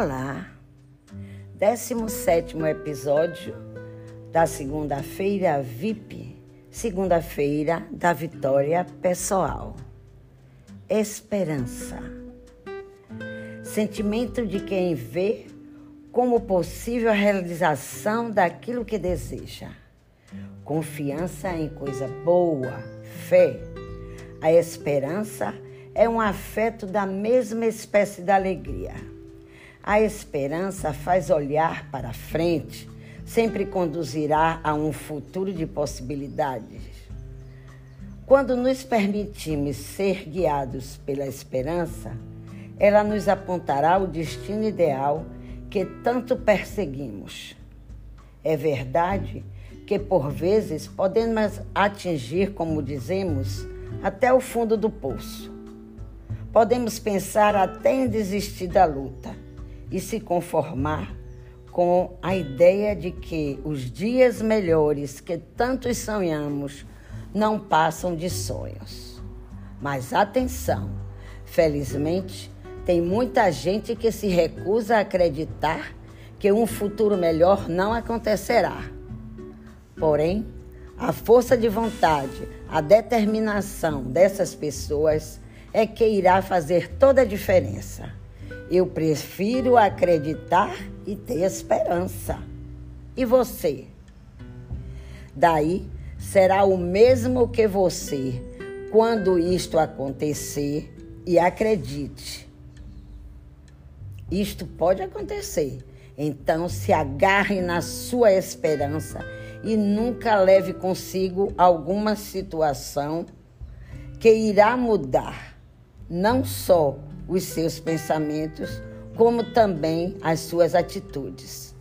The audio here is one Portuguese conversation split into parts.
Olá, 17 episódio da segunda-feira VIP, segunda-feira da vitória pessoal. Esperança. Sentimento de quem vê como possível a realização daquilo que deseja. Confiança em coisa boa, fé. A esperança é um afeto da mesma espécie da alegria. A esperança faz olhar para frente, sempre conduzirá a um futuro de possibilidades. Quando nos permitimos ser guiados pela esperança, ela nos apontará o destino ideal que tanto perseguimos. É verdade que por vezes podemos atingir, como dizemos, até o fundo do poço. Podemos pensar até em desistir da luta e se conformar com a ideia de que os dias melhores que tantos sonhamos não passam de sonhos. Mas atenção, felizmente, tem muita gente que se recusa a acreditar que um futuro melhor não acontecerá. Porém, a força de vontade, a determinação dessas pessoas é que irá fazer toda a diferença. Eu prefiro acreditar e ter esperança. E você? Daí será o mesmo que você quando isto acontecer e acredite. Isto pode acontecer. Então se agarre na sua esperança e nunca leve consigo alguma situação que irá mudar não só os seus pensamentos, como também as suas atitudes.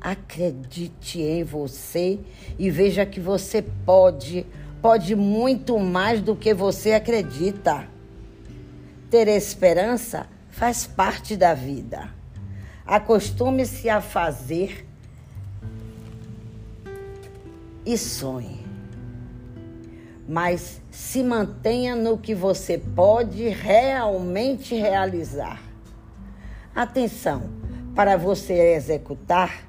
Acredite em você e veja que você pode, pode muito mais do que você acredita. Ter esperança faz parte da vida. Acostume-se a fazer e sonhe. Mas se mantenha no que você pode realmente realizar. Atenção, para você executar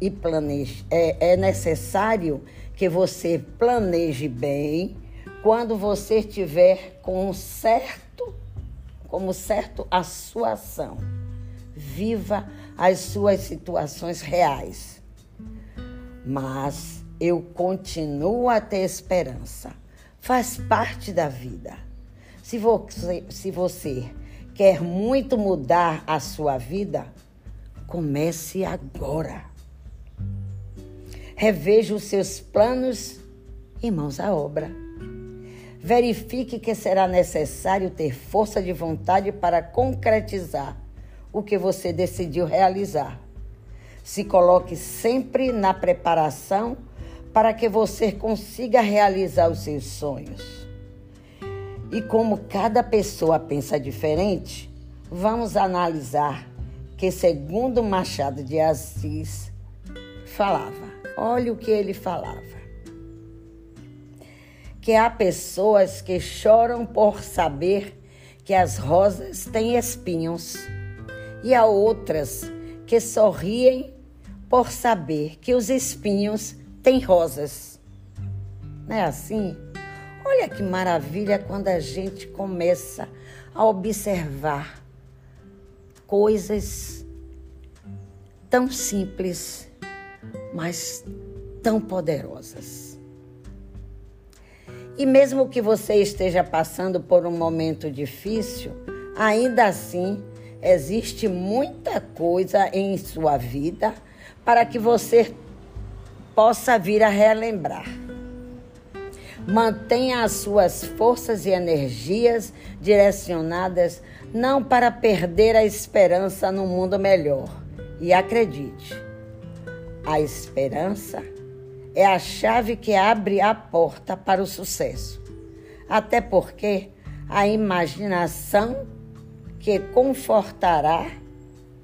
e planeje, é, é necessário que você planeje bem quando você estiver com certo, como certo a sua ação. Viva as suas situações reais. Mas eu continuo a ter esperança. Faz parte da vida. Se você, se você quer muito mudar a sua vida, comece agora. Reveja os seus planos e mãos à obra. Verifique que será necessário ter força de vontade para concretizar o que você decidiu realizar. Se coloque sempre na preparação para que você consiga realizar os seus sonhos. E como cada pessoa pensa diferente, vamos analisar que, segundo Machado de Assis, falava. Olha o que ele falava. Que há pessoas que choram por saber que as rosas têm espinhos, e há outras que sorriem por saber que os espinhos tem rosas. Não é assim? Olha que maravilha quando a gente começa a observar coisas tão simples, mas tão poderosas. E mesmo que você esteja passando por um momento difícil, ainda assim existe muita coisa em sua vida para que você possa vir a relembrar. Mantenha as suas forças e energias direcionadas não para perder a esperança no mundo melhor. E acredite, a esperança é a chave que abre a porta para o sucesso. Até porque a imaginação que confortará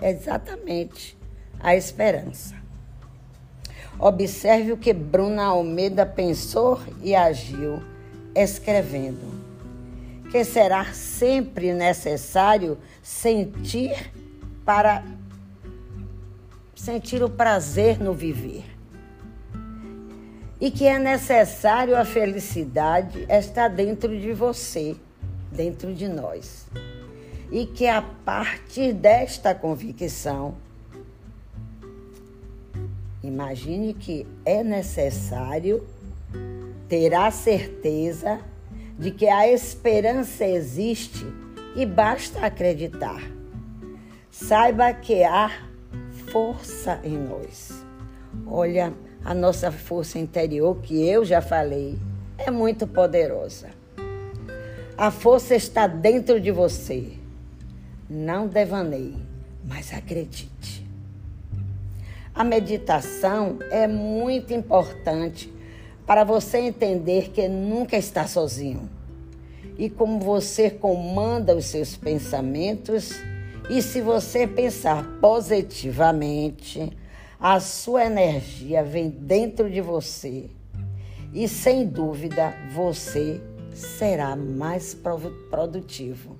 exatamente a esperança. Observe o que Bruna Almeida pensou e agiu, escrevendo: que será sempre necessário sentir para sentir o prazer no viver. E que é necessário a felicidade estar dentro de você, dentro de nós. E que a partir desta convicção, imagine que é necessário ter a certeza de que a esperança existe e basta acreditar. Saiba que há força em nós. Olha, a nossa força interior, que eu já falei, é muito poderosa. A força está dentro de você. Não devaneie, mas acredite. A meditação é muito importante para você entender que nunca está sozinho. E como você comanda os seus pensamentos, e se você pensar positivamente, a sua energia vem dentro de você. E sem dúvida você será mais produtivo.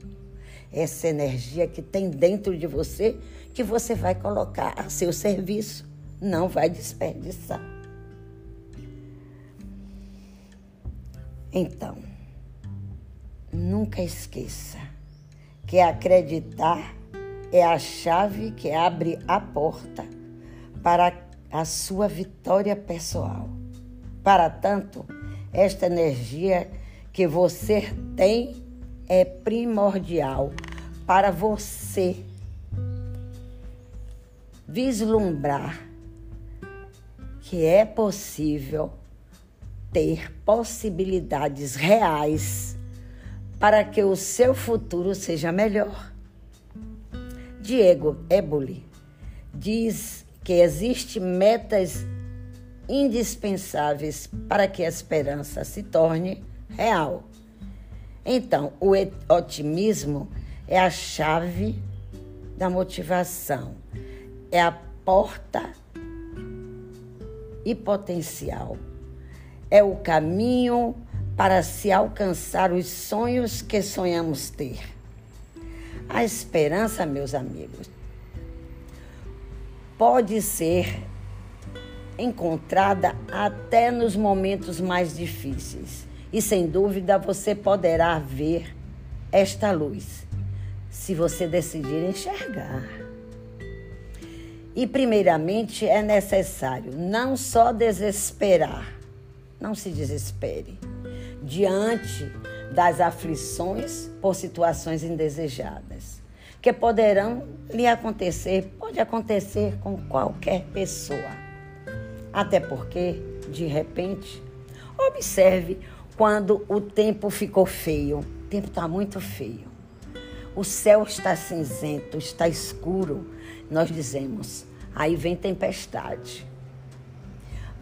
Essa energia que tem dentro de você, que você vai colocar a seu serviço, não vai desperdiçar. Então, nunca esqueça que acreditar é a chave que abre a porta para a sua vitória pessoal. Para tanto, esta energia que você tem é primordial para você vislumbrar que é possível ter possibilidades reais para que o seu futuro seja melhor. Diego Eboli diz que existem metas indispensáveis para que a esperança se torne real. Então, o otimismo é a chave da motivação, é a porta e potencial é o caminho para se alcançar os sonhos que sonhamos ter. A esperança, meus amigos, pode ser encontrada até nos momentos mais difíceis. E sem dúvida você poderá ver esta luz, se você decidir enxergar. E primeiramente é necessário não só desesperar, não se desespere diante das aflições por situações indesejadas, que poderão lhe acontecer, pode acontecer com qualquer pessoa. Até porque, de repente, observe quando o tempo ficou feio. O tempo está muito feio. O céu está cinzento, está escuro. Nós dizemos, aí vem tempestade.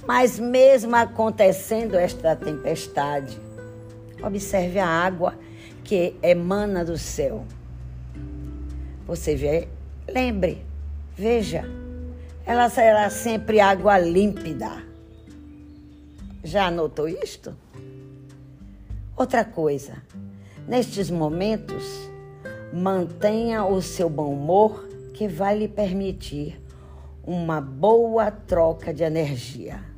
Mas mesmo acontecendo esta tempestade, observe a água que emana do céu. Você vê, lembre, veja, ela será sempre água límpida. Já anotou isto? Outra coisa, nestes momentos, mantenha o seu bom humor que vai lhe permitir uma boa troca de energia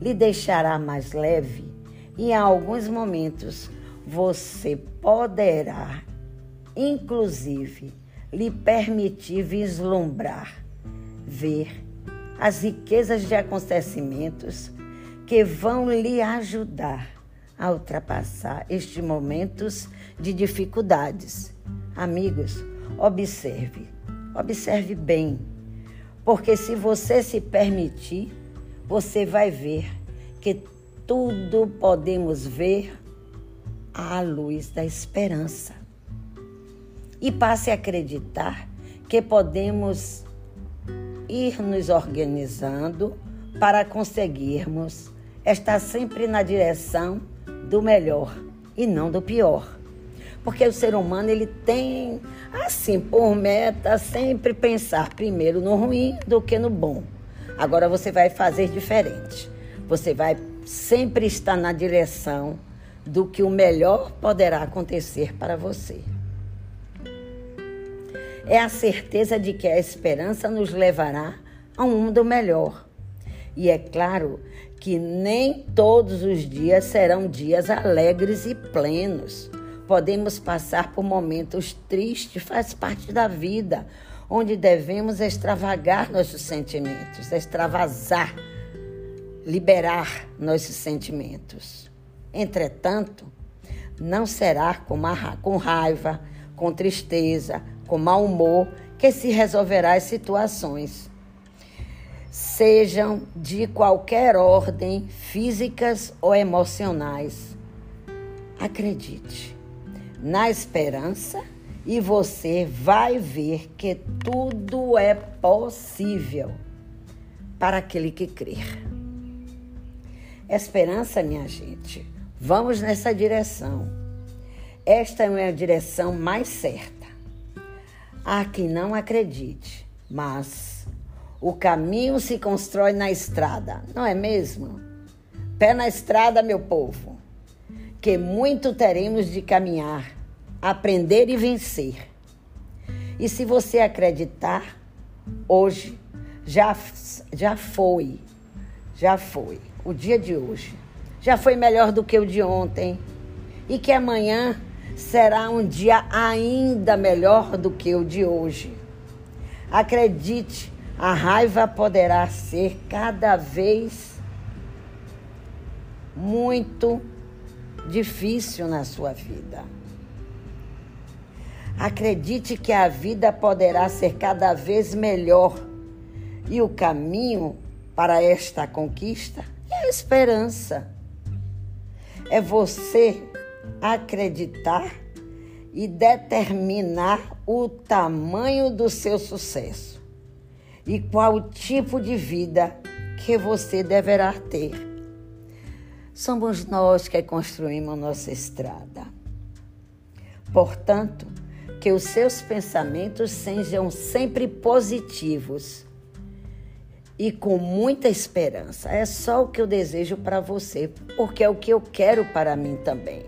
lhe deixará mais leve e em alguns momentos você poderá, inclusive, lhe permitir vislumbrar, ver as riquezas de acontecimentos que vão lhe ajudar a ultrapassar estes momentos de dificuldades. Amigos, observe, observe bem, porque se você se permitir, você vai ver que tudo podemos ver à luz da esperança. E passe a acreditar que podemos ir nos organizando para conseguirmos estar sempre na direção do melhor e não do pior. Porque o ser humano ele tem assim por meta sempre pensar primeiro no ruim do que no bom. Agora você vai fazer diferente. Você vai sempre estar na direção do que o melhor poderá acontecer para você. é a certeza de que a esperança nos levará a um mundo melhor. E é claro que nem todos os dias serão dias alegres e plenos. Podemos passar por momentos tristes, faz parte da vida, onde devemos extravagar nossos sentimentos, extravasar, liberar nossos sentimentos. Entretanto, não será com, com raiva, com tristeza, com mau humor que se resolverá as situações. Sejam de qualquer ordem, físicas ou emocionais. Acredite na esperança e você vai ver que tudo é possível para aquele que crer. Esperança, minha gente, vamos nessa direção. Esta é a direção mais certa. Há quem não acredite, mas o caminho se constrói na estrada, não é mesmo? Pé na estrada, meu povo, que muito teremos de caminhar aprender e vencer. E se você acreditar, hoje já, já foi, já foi, o dia de hoje já foi melhor do que o de ontem e que amanhã será um dia ainda melhor do que o de hoje. Acredite, a raiva poderá ser cada vez muito difícil na sua vida. Acredite que a vida poderá ser cada vez melhor e o caminho para esta conquista é a esperança. É você acreditar e determinar o tamanho do seu sucesso e qual tipo de vida que você deverá ter. Somos nós que construímos nossa estrada. Portanto, que os seus pensamentos sejam sempre positivos e com muita esperança. É só o que eu desejo para você, porque é o que eu quero para mim também.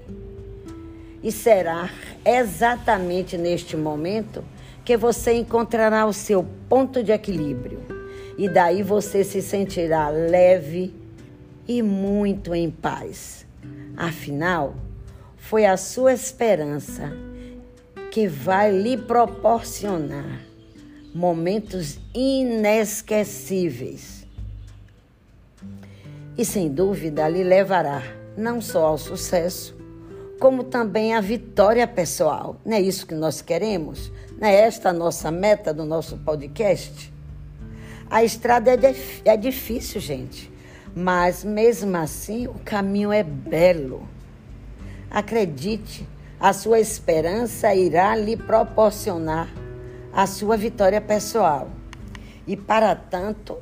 E será exatamente neste momento que você encontrará o seu ponto de equilíbrio. E daí você se sentirá leve e muito em paz. Afinal, foi a sua esperança que vai lhe proporcionar momentos inesquecíveis. E sem dúvida lhe levará não só ao sucesso, como também à vitória pessoal. Não é isso que nós queremos? Não é esta a nossa meta do nosso podcast? A estrada é, é difícil, gente, mas mesmo assim o caminho é belo. Acredite, a sua esperança irá lhe proporcionar a sua vitória pessoal. E para tanto,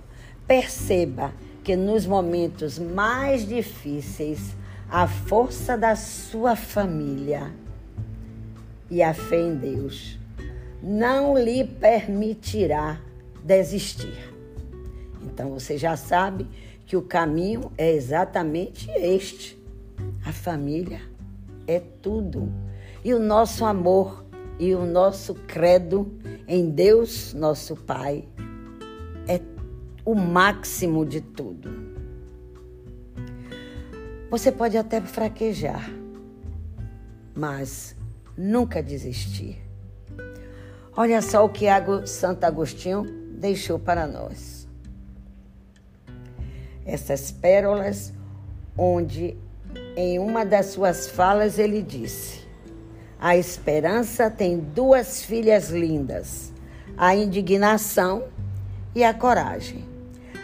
perceba que nos momentos mais difíceis, a força da sua família e a fé em Deus não lhe permitirá desistir. Então você já sabe que o caminho é exatamente este. A família é tudo e o nosso amor e o nosso credo em Deus, nosso Pai, é o máximo de tudo. Você pode até fraquejar, mas nunca desistir. Olha só o que Santo Agostinho deixou para nós. Essas pérolas, onde em uma das suas falas ele disse: A esperança tem duas filhas lindas, a indignação e a coragem.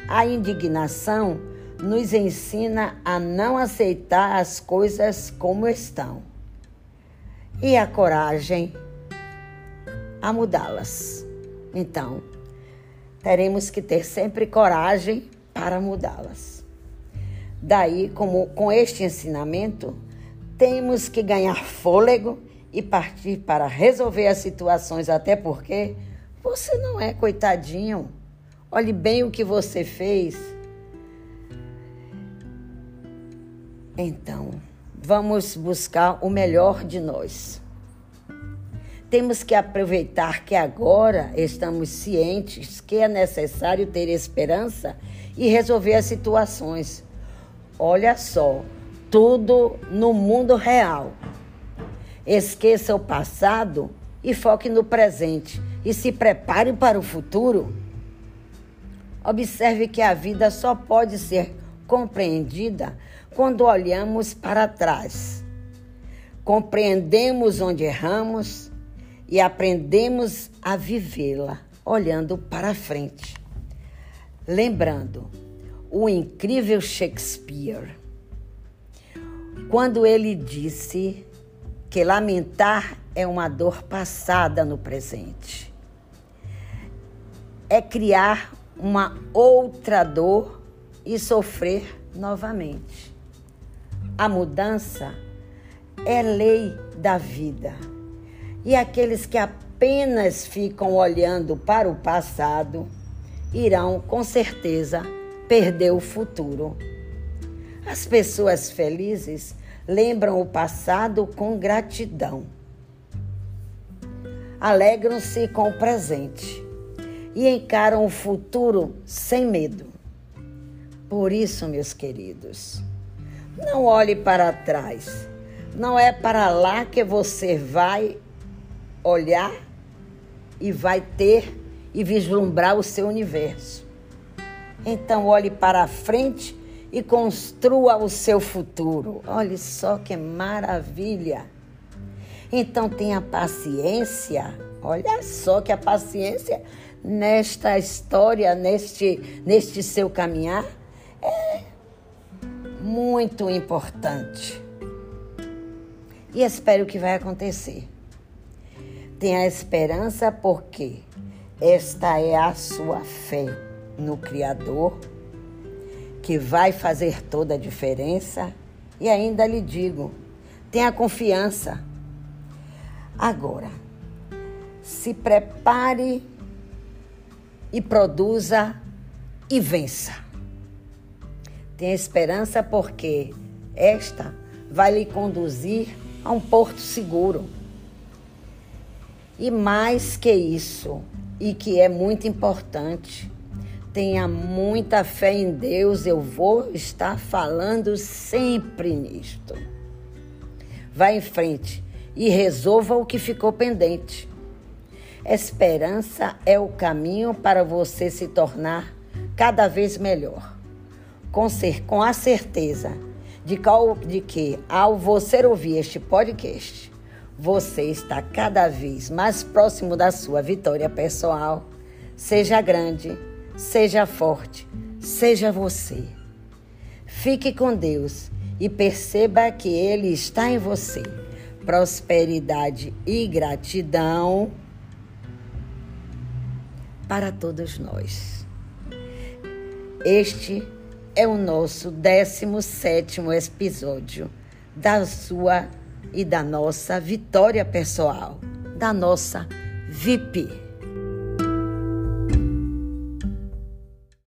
A indignação nos ensina a não aceitar as coisas como estão, e a coragem a mudá-las. Então, teremos que ter sempre coragem para mudá-las. Daí, como, com este ensinamento, temos que ganhar fôlego e partir para resolver as situações, até porque você não é coitadinho. Olhe bem o que você fez. Então, vamos buscar o melhor de nós. Temos que aproveitar que agora estamos cientes que é necessário ter esperança e resolver as situações. Olha só, tudo no mundo real. Esqueça o passado e foque no presente e se prepare para o futuro. Observe que a vida só pode ser compreendida quando olhamos para trás. Compreendemos onde erramos e aprendemos a vivê-la olhando para frente. Lembrando o incrível Shakespeare, quando ele disse que lamentar é uma dor passada no presente. É criar uma outra dor e sofrer novamente. A mudança é lei da vida. E aqueles que apenas ficam olhando para o passado irão, com certeza, perder o futuro. As pessoas felizes lembram o passado com gratidão. Alegram-se com o presente e encaram o futuro sem medo. Por isso, meus queridos, não olhe para trás. Não é para lá que você vai olhar e vai ter e vislumbrar o seu universo. Então, olhe para a frente e construa o seu futuro. Olhe só que maravilha! Então, tenha paciência. Olha só que a paciência nesta história, neste, neste seu caminhar, é muito importante. E espero que vai acontecer. Tenha esperança porque esta é a sua fé no Criador que vai fazer toda a diferença. E ainda lhe digo, tenha confiança. Agora, se prepare e produza e vença. Tenha esperança porque esta vai lhe conduzir a um porto seguro. E mais que isso, e que é muito importante, tenha muita fé em Deus, eu vou estar falando sempre nisto. Vá em frente e resolva o que ficou pendente. Esperança é o caminho para você se tornar cada vez melhor. Com, ser, com a certeza de, qual, de que, ao você ouvir este podcast, você está cada vez mais próximo da sua vitória pessoal. Seja grande, seja forte, seja você. Fique com Deus e perceba que Ele está em você. Prosperidade e gratidão para todos nós. Este é o nosso 17 episódio da sua e da nossa vitória pessoal, da nossa VIP.